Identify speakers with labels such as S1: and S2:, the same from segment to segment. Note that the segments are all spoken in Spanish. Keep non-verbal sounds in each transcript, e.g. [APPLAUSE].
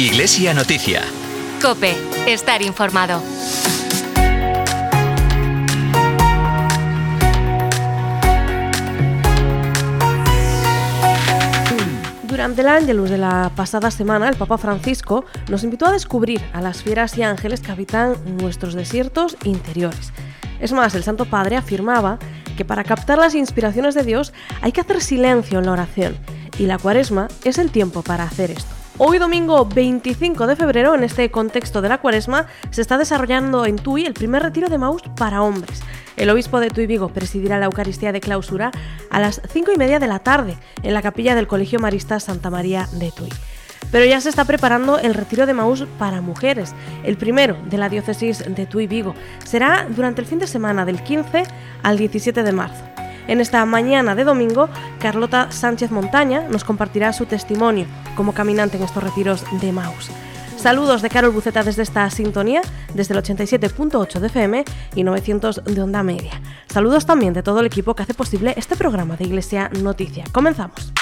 S1: Iglesia Noticia.
S2: Cope, estar informado.
S3: Durante el Ángelus de la pasada semana, el Papa Francisco nos invitó a descubrir a las fieras y ángeles que habitan nuestros desiertos interiores. Es más, el Santo Padre afirmaba que para captar las inspiraciones de Dios hay que hacer silencio en la oración, y la cuaresma es el tiempo para hacer esto. Hoy domingo 25 de febrero, en este contexto de la cuaresma, se está desarrollando en Tui el primer retiro de Maús para hombres. El obispo de Tui Vigo presidirá la Eucaristía de clausura a las 5 y media de la tarde en la capilla del Colegio Marista Santa María de Tui. Pero ya se está preparando el retiro de Maús para mujeres, el primero de la diócesis de Tui Vigo. Será durante el fin de semana del 15 al 17 de marzo. En esta mañana de domingo, Carlota Sánchez Montaña nos compartirá su testimonio como caminante en estos retiros de Maus. Saludos de Carol Buceta desde esta sintonía, desde el 87.8 de FM y 900 de onda media. Saludos también de todo el equipo que hace posible este programa de Iglesia Noticia. Comenzamos.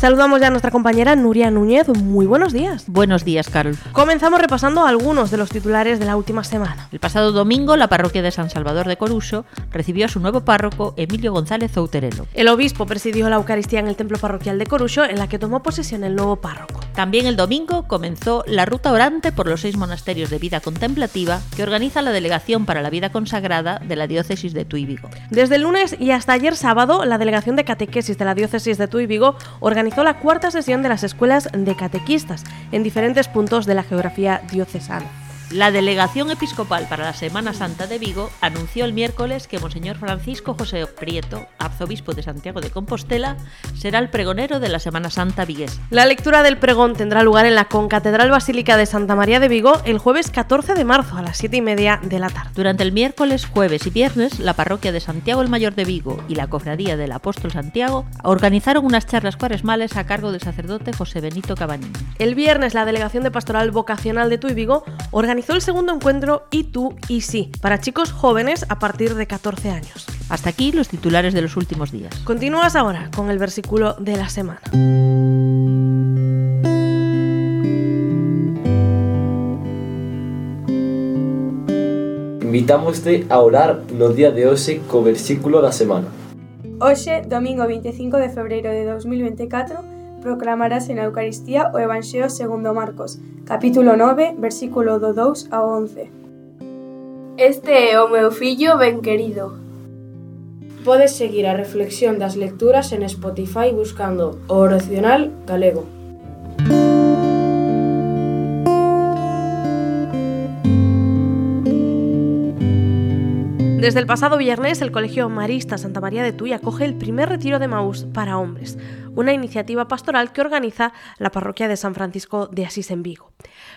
S3: Saludamos ya a nuestra compañera Nuria Núñez. Muy buenos días.
S4: Buenos días, Carol.
S3: Comenzamos repasando algunos de los titulares de la última semana.
S4: El pasado domingo, la parroquia de San Salvador de Coruso recibió a su nuevo párroco, Emilio González Outerelo.
S3: El obispo presidió la Eucaristía en el templo parroquial de Coruso, en la que tomó posesión el nuevo párroco.
S4: También el domingo comenzó la ruta orante por los seis monasterios de vida contemplativa que organiza la Delegación para la Vida Consagrada de la Diócesis de Tuy Vigo.
S3: Desde el lunes y hasta ayer sábado, la Delegación de Catequesis de la Diócesis de Tuy Vigo organizó la cuarta sesión de las escuelas de catequistas en diferentes puntos de la geografía diocesana.
S4: La Delegación Episcopal para la Semana Santa de Vigo anunció el miércoles que Monseñor Francisco José Prieto, arzobispo de Santiago de Compostela, será el pregonero de la Semana Santa vigués.
S3: La lectura del pregón tendrá lugar en la Concatedral Basílica de Santa María de Vigo el jueves 14 de marzo a las 7 y media de la tarde.
S4: Durante el miércoles, jueves y viernes, la parroquia de Santiago el Mayor de Vigo y la Cofradía del Apóstol Santiago organizaron unas charlas cuaresmales a cargo del sacerdote José Benito Cabanini.
S3: El viernes, la Delegación de Pastoral Vocacional de Tuy Vigo organizó organizó el segundo encuentro Y tú y sí, para chicos jóvenes a partir de 14 años.
S4: Hasta aquí los titulares de los últimos días.
S3: Continúas ahora con el versículo de la semana.
S5: Invitámoste a orar no día de hoxe co versículo da semana.
S6: Hoxe, domingo 25 de febreiro de 2024, proclamarase na Eucaristía o Evanxeo segundo Marcos, capítulo 9, versículo do 2 ao 11.
S7: Este é o meu fillo ben querido.
S8: Podes seguir a reflexión das lecturas en Spotify buscando o oracional galego.
S3: Desde el pasado viernes, el Colegio Marista Santa María de Tuy acoge el primer retiro de Maús para hombres, una iniciativa pastoral que organiza la parroquia de San Francisco de Asís en Vigo.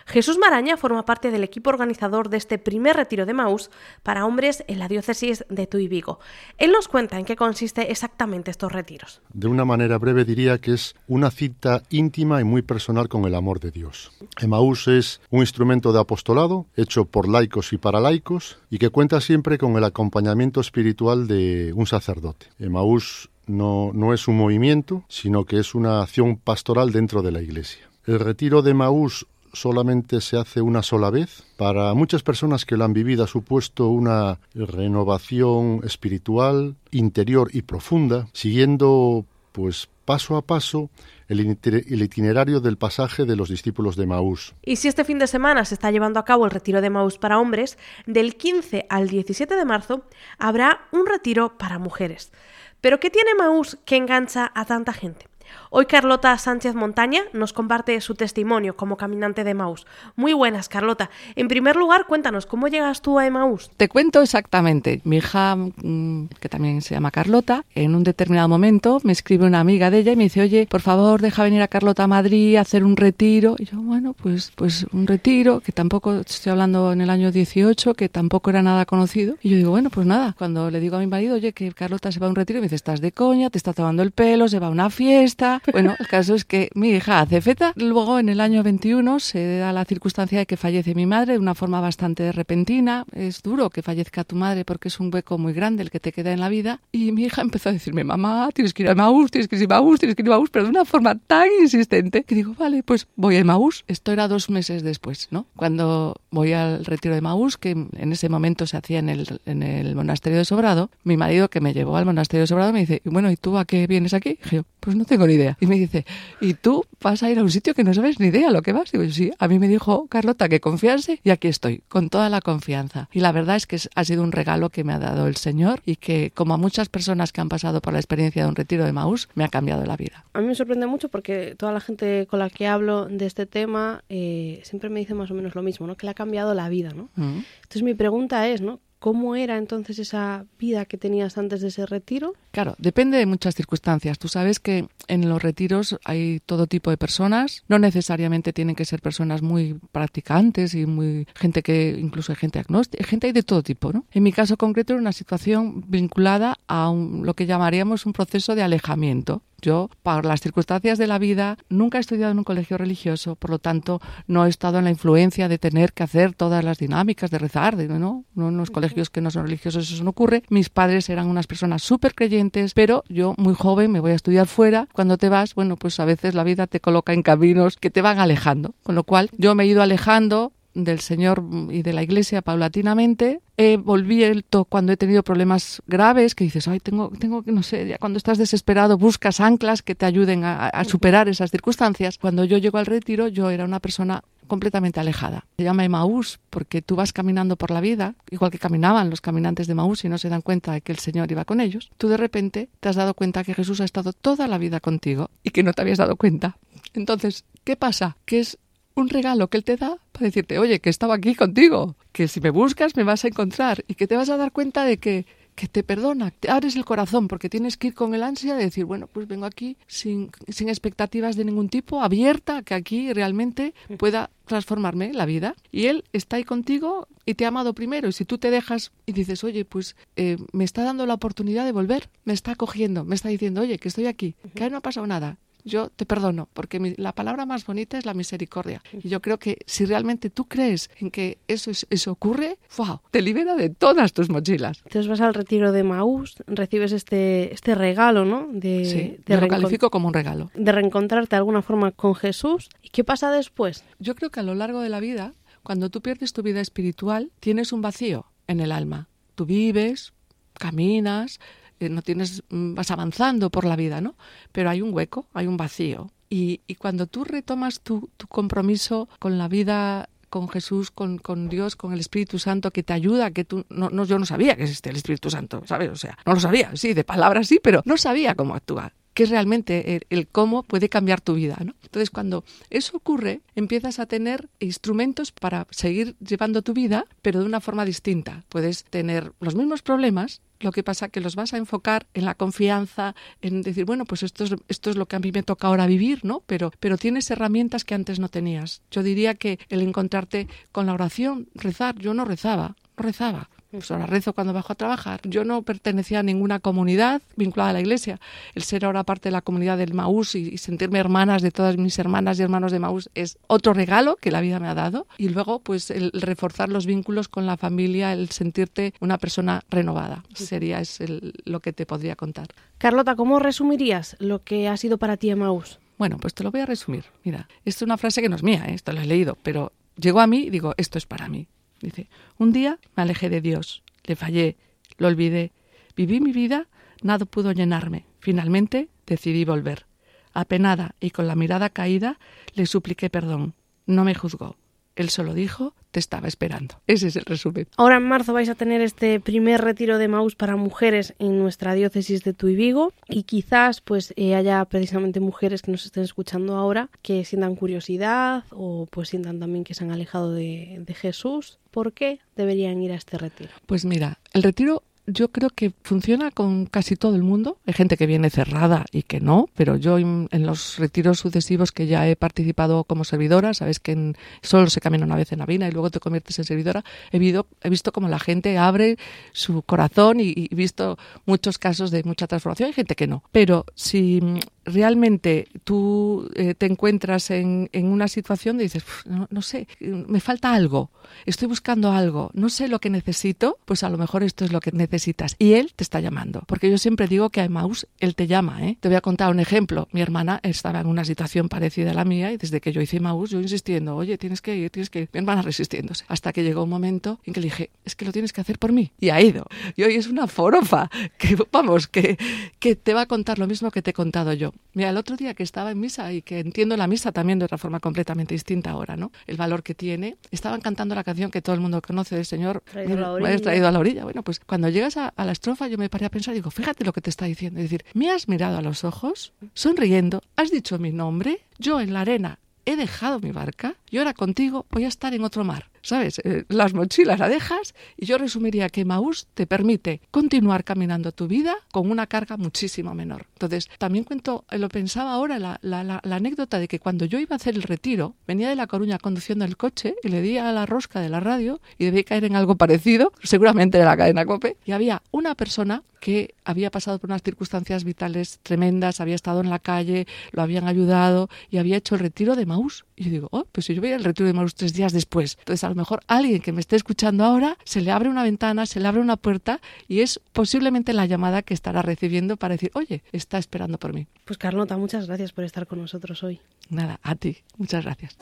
S3: Jesús Maraña forma parte del equipo organizador de este primer retiro de Maús para hombres en la diócesis de Tuy Vigo. Él nos cuenta en qué consiste exactamente estos retiros.
S9: De una manera breve diría que es una cita íntima y muy personal con el amor de Dios. Emaús es un instrumento de apostolado hecho por laicos y para laicos y que cuenta siempre con el acompañamiento espiritual de un sacerdote. Emaús no, es un movimiento, sino que es una acción pastoral dentro de la Iglesia. El retiro de Maús solamente se hace una sola vez. Para muchas personas que lo han vivido ha supuesto una renovación espiritual, interior y profunda, siguiendo pues paso a paso el, itinerario del pasaje de los discípulos de Maús.
S3: Y si este fin de semana se está llevando a cabo el retiro de Maús para hombres, del 15 al 17 de marzo habrá un retiro para mujeres. Pero ¿qué tiene Maús que engancha a tanta gente? Hoy Carlota Sánchez Montaña nos comparte su testimonio como caminante de Maús. Muy buenas, Carlota. En primer lugar, cuéntanos, ¿cómo llegas tú a Emaús?
S10: Te cuento exactamente. Mi hija, mm, que también se llama Carlota, en un determinado momento me escribe una amiga de ella y me dice, oye, por favor, deja venir a Carlota a Madrid a hacer un retiro. Y yo, bueno, pues, pues un retiro, que tampoco, estoy hablando en el año 18, que tampoco era nada conocido. Y yo digo, bueno, pues nada. Cuando le digo a mi marido, oye, que Carlota se va a un retiro, me dice, estás de coña, te está tomando el pelo, se va a una fiesta Bueno, el caso es que mi hija hace feta. Luego, en el año 21, se da la circunstancia de que fallece mi madre de una forma bastante repentina. Es duro que fallezca tu madre porque es un hueco muy grande el que te queda en la vida. Y mi hija empezó a decirme, mamá, tienes que ir a Maús, tienes que ir a Maús, tienes que ir a Maús, pero de una forma tan insistente que digo, vale, pues voy a Maús. Esto era dos meses después, ¿no? Cuando voy al retiro de Maús, que en ese momento se hacía en el, en el monasterio de Sobrado, mi marido que me llevó al monasterio de Sobrado me dice, bueno, ¿y tú a qué vienes aquí? Y yo, pues no tengo ni idea. Y me dice, ¿y tú vas a ir a un sitio que no sabes ni idea lo que vas? Digo, sí, a mí me dijo Carlota que confiase y aquí estoy, con toda la confianza. Y la verdad es que ha sido un regalo que me ha dado el Señor y que, como a muchas personas que han pasado por la experiencia de un retiro de Maús, me ha cambiado la vida.
S3: A mí me sorprende mucho porque toda la gente con la que hablo de este tema eh, siempre me dice más o menos lo mismo, ¿no? Que le ha cambiado la vida, ¿no?
S10: Mm.
S3: Entonces mi pregunta es, ¿no? ¿Cómo era entonces esa vida que tenías antes de ese retiro?
S10: Claro, depende de muchas circunstancias. Tú sabes que en los retiros hay todo tipo de personas. No necesariamente tienen que ser personas muy practicantes y muy gente que incluso hay gente agnóstica, gente hay de todo tipo, ¿no? En mi caso concreto era una situación vinculada a un- lo que llamaríamos un proceso de alejamiento. Yo, por las circunstancias de la vida, nunca he estudiado en un colegio religioso, por lo tanto, no he estado en la influencia de tener que hacer todas las dinámicas de rezar, de, ¿no? No en los colegios que no son religiosos eso no ocurre. Mis padres eran unas personas súper creyentes, pero yo, muy joven, me voy a estudiar fuera. Cuando te vas, bueno, pues a veces la vida te coloca en caminos que te van alejando. Con lo cual, yo me he ido alejando del Señor y de la Iglesia paulatinamente. He vuelto cuando he tenido problemas graves, que dices, ay, tengo, tengo que, no sé, ya cuando estás desesperado buscas anclas que te ayuden a, a superar esas circunstancias. Cuando yo llego al retiro, yo era una persona completamente alejada. Se llama Emaús porque tú vas caminando por la vida, igual que caminaban los caminantes de Emaús y no se dan cuenta de que el Señor iba con ellos. Tú de repente te has dado cuenta que Jesús ha estado toda la vida contigo y que no te habías dado cuenta. Entonces, ¿qué pasa? Que es un regalo que Él te da para decirte, oye, que estaba aquí contigo, que si me buscas me vas a encontrar y que te vas a dar cuenta de que que te perdona, te abres el corazón porque tienes que ir con el ansia de decir, bueno, pues vengo aquí sin, sin expectativas de ningún tipo, abierta, que aquí realmente pueda transformarme la vida. Y Él está ahí contigo y te ha amado primero. Y si tú te dejas y dices, oye, pues eh, me está dando la oportunidad de volver, me está acogiendo, me está diciendo, oye, que estoy aquí, que no ha pasado nada, yo te perdono, porque mi- la palabra más bonita es la misericordia. Y yo creo que si realmente tú crees en que eso, es- eso ocurre, wow, te libera de todas tus mochilas.
S3: Entonces vas al retiro de Maús, recibes este, este regalo, ¿no? De,
S10: Sí,
S3: de
S10: yo lo califico como un regalo.
S3: de reencontrarte de alguna forma con Jesús. ¿Y qué pasa después?
S10: Yo creo que a lo largo de la vida, cuando tú pierdes tu vida espiritual, tienes un vacío en el alma. Tú vives, caminas, no tienes, mm, vas avanzando por la vida, ¿no? Pero hay un hueco, hay un vacío. Y, y cuando tú retomas tu, tu compromiso con la vida con Jesús, con, con Dios, con el Espíritu Santo, que te ayuda, que tú, no, no, yo no sabía que existe el Espíritu Santo, ¿sabes? O sea, no lo sabía, sí, de palabras sí, pero no sabía cómo actuar que es realmente el, cómo puede cambiar tu vida, ¿no? Entonces, cuando eso ocurre, empiezas a tener instrumentos para seguir llevando tu vida, pero de una forma distinta. Puedes tener los mismos problemas, lo que pasa que los vas a enfocar en la confianza, en decir, bueno, pues esto es, esto es lo que a mí me toca ahora vivir, ¿no? Pero, pero tienes herramientas que antes no tenías. Yo diría que el encontrarte con la oración, rezar, yo no rezaba, rezaba. Pues ahora rezo cuando bajo a trabajar. Yo no pertenecía a ninguna comunidad vinculada a la iglesia. El ser ahora parte de la comunidad del Maús y, y sentirme hermanas de todas mis hermanas y hermanos de Maús es otro regalo que la vida me ha dado. Y luego, pues, el reforzar los vínculos con la familia, el sentirte una persona renovada. Sería es el- lo que te podría contar.
S3: Carlota, ¿cómo resumirías lo que ha sido para ti Emaús?
S10: Bueno, pues te lo voy a resumir. Mira, esto es una frase que no es mía, ¿eh? esto lo he leído, pero llegó a mí y digo, esto es para mí. Dice, un día me alejé de Dios, le fallé, lo olvidé, viví mi vida, nada pudo llenarme. Finalmente decidí volver. Apenada y con la mirada caída, le supliqué perdón. No me juzgó. Él solo dijo, te estaba esperando. Ese es el resumen.
S3: Ahora en marzo vais a tener este primer retiro de Maús para mujeres en nuestra diócesis de Tuy Vigo y quizás pues eh, haya precisamente mujeres que nos estén escuchando ahora que sientan curiosidad o pues sientan también que se han alejado de, de Jesús. ¿Por qué deberían ir a este retiro?
S10: Pues mira, el retiro yo creo que funciona con casi todo el mundo. Hay gente que viene cerrada y que no, pero yo en, los retiros sucesivos que ya he participado como servidora, sabes que en- solo se camina una vez en la vida y luego te conviertes en servidora, he, he visto como la gente abre su corazón y, he visto muchos casos de mucha transformación. Hay gente que no, pero si realmente tú eh, te encuentras en, en, una situación de dices, no, no, sé, me falta algo, estoy buscando algo, no sé lo que necesito, pues a lo mejor esto es lo que necesitas. Y él te está llamando. Porque yo siempre digo que a Maus él te llama. ¿eh? Te voy a contar un ejemplo. Mi hermana estaba en una situación parecida a la mía y desde que yo hice Maus, yo insistiendo, oye, tienes que ir, tienes que ir. Mi hermana resistiéndose. Hasta que llegó un momento en que le dije, es que lo tienes que hacer por mí. Y ha ido. Y hoy es una forofa [LAUGHS] que, vamos, que, que te va a contar lo mismo que te he contado yo. Mira, el otro día que estaba en misa y que entiendo la misa también de otra forma completamente distinta ahora, ¿no? El valor que tiene. Estaban cantando la canción que todo el mundo conoce del Señor,
S3: traído a la
S10: orilla. has traído a la orilla. Bueno, pues cuando llegas a, a, la estrofa yo me paré a pensar y digo, fíjate lo que te está diciendo. Es decir, me has mirado a los ojos, sonriendo, has dicho mi nombre, yo en la arena he dejado mi barca y ahora contigo voy a estar en otro mar. ¿Sabes? Eh, las mochilas la dejas y yo resumiría que Maús te permite continuar caminando tu vida con una carga muchísimo menor. Entonces, también cuento, lo pensaba ahora, la, anécdota de que cuando yo iba a hacer el retiro, venía de La Coruña conduciendo el coche y le di a la rosca de la radio y debí caer en algo parecido, seguramente de la cadena COPE, y había una persona que había pasado por unas circunstancias vitales tremendas, había estado en la calle, lo habían ayudado y había hecho el retiro de Maús. Y yo digo, oh, pues si yo voy al retiro de Maús tres días después, entonces a lo mejor alguien que me esté escuchando ahora se le abre una ventana, se le abre una puerta y es posiblemente la llamada que estará recibiendo para decir, oye, está esperando por mí.
S3: Pues Carlota, muchas gracias por estar con nosotros hoy.
S10: Nada, a ti, muchas gracias.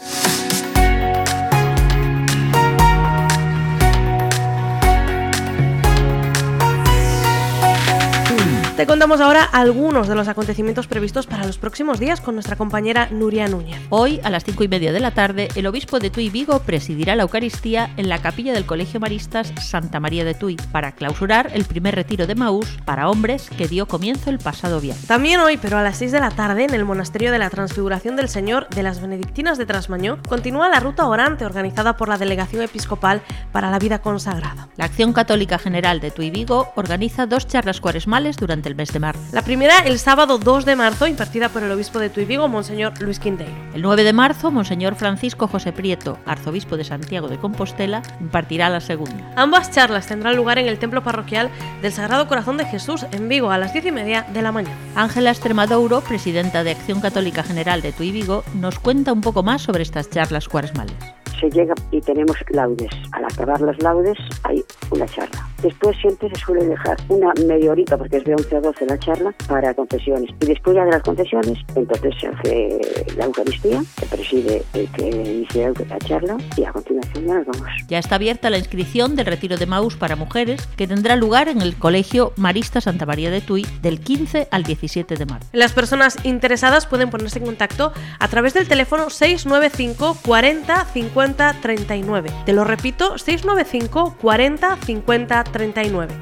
S3: Te contamos ahora algunos de los acontecimientos previstos para los próximos días con nuestra compañera Nuria Núñez.
S4: Hoy, a las cinco y media de la tarde, el obispo de Tui Vigo presidirá la Eucaristía en la capilla del Colegio Maristas Santa María de Tui para clausurar el primer retiro de Maús para hombres que dio comienzo el pasado viernes.
S3: También hoy, pero a las 6 de la tarde, en el Monasterio de la Transfiguración del Señor de las Benedictinas de Trasmañó, continúa la ruta orante organizada por la Delegación Episcopal para la Vida Consagrada.
S4: La Acción Católica General de Tui Vigo organiza dos charlas cuaresmales durante el mes de marzo.
S3: La primera el sábado 2 de marzo, impartida por el obispo de Tui Vigo, Monseñor Luis Quinteiro.
S4: El 9 de marzo, Monseñor Francisco José Prieto, arzobispo de Santiago de Compostela, impartirá la segunda.
S3: Ambas charlas tendrán lugar en el templo parroquial del Sagrado Corazón de Jesús en Vigo a las 10 y media de la mañana.
S4: Ángela Extremadouro, presidenta de Acción Católica General de Tui Vigo, nos cuenta un poco más sobre estas charlas cuaresmales
S1: se llega y tenemos laudes. Al acabar las laudes hay una charla. Después siempre se suele dejar una media horita, porque es de 11 a 12 la charla, para confesiones. Y después ya de las confesiones, entonces se hace la Eucaristía, que preside el que inicia la charla, y a continuación ya nos vamos.
S4: Ya está abierta la inscripción del retiro de Maús para mujeres, que tendrá lugar en el Colegio Marista Santa María de Tui del 15 al 17 de marzo.
S3: Las personas interesadas pueden ponerse en contacto a través del teléfono 695 40 50 39. Te lo repito, 695 40 50 39.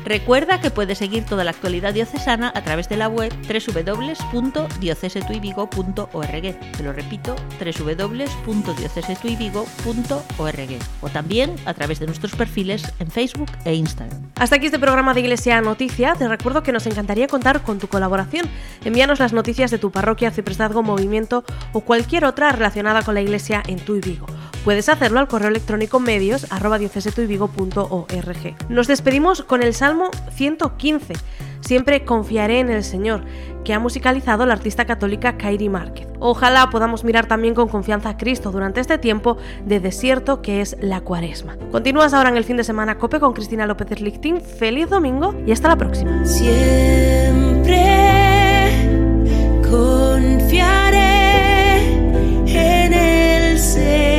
S4: Recuerda que puedes seguir toda la actualidad diocesana a través de la web www.diocesetuivigo.org. Te lo repito, www.diocesetuivigo.org. O también a través de nuestros perfiles en Facebook e Instagram.
S3: Hasta aquí este programa de Iglesia Noticia. Te recuerdo que nos encantaría contar con tu colaboración. Envíanos las noticias de tu parroquia, ciprestazgo, movimiento o cualquier otra relacionada con la Iglesia en tu Vigo. Puedes hacerlo al correo electrónico medios arroba diocesetuivigo.org. Nos despedimos despedimos con el Salmo 115. Siempre confiaré en el Señor, que ha musicalizado la artista católica Kairi Márquez. Ojalá podamos mirar también con confianza a Cristo durante este tiempo de desierto que es la cuaresma. Continúas ahora en el fin de semana COPE con Cristina López Lichtín. Feliz domingo y hasta la próxima.
S11: Siempre confiaré en el Señor.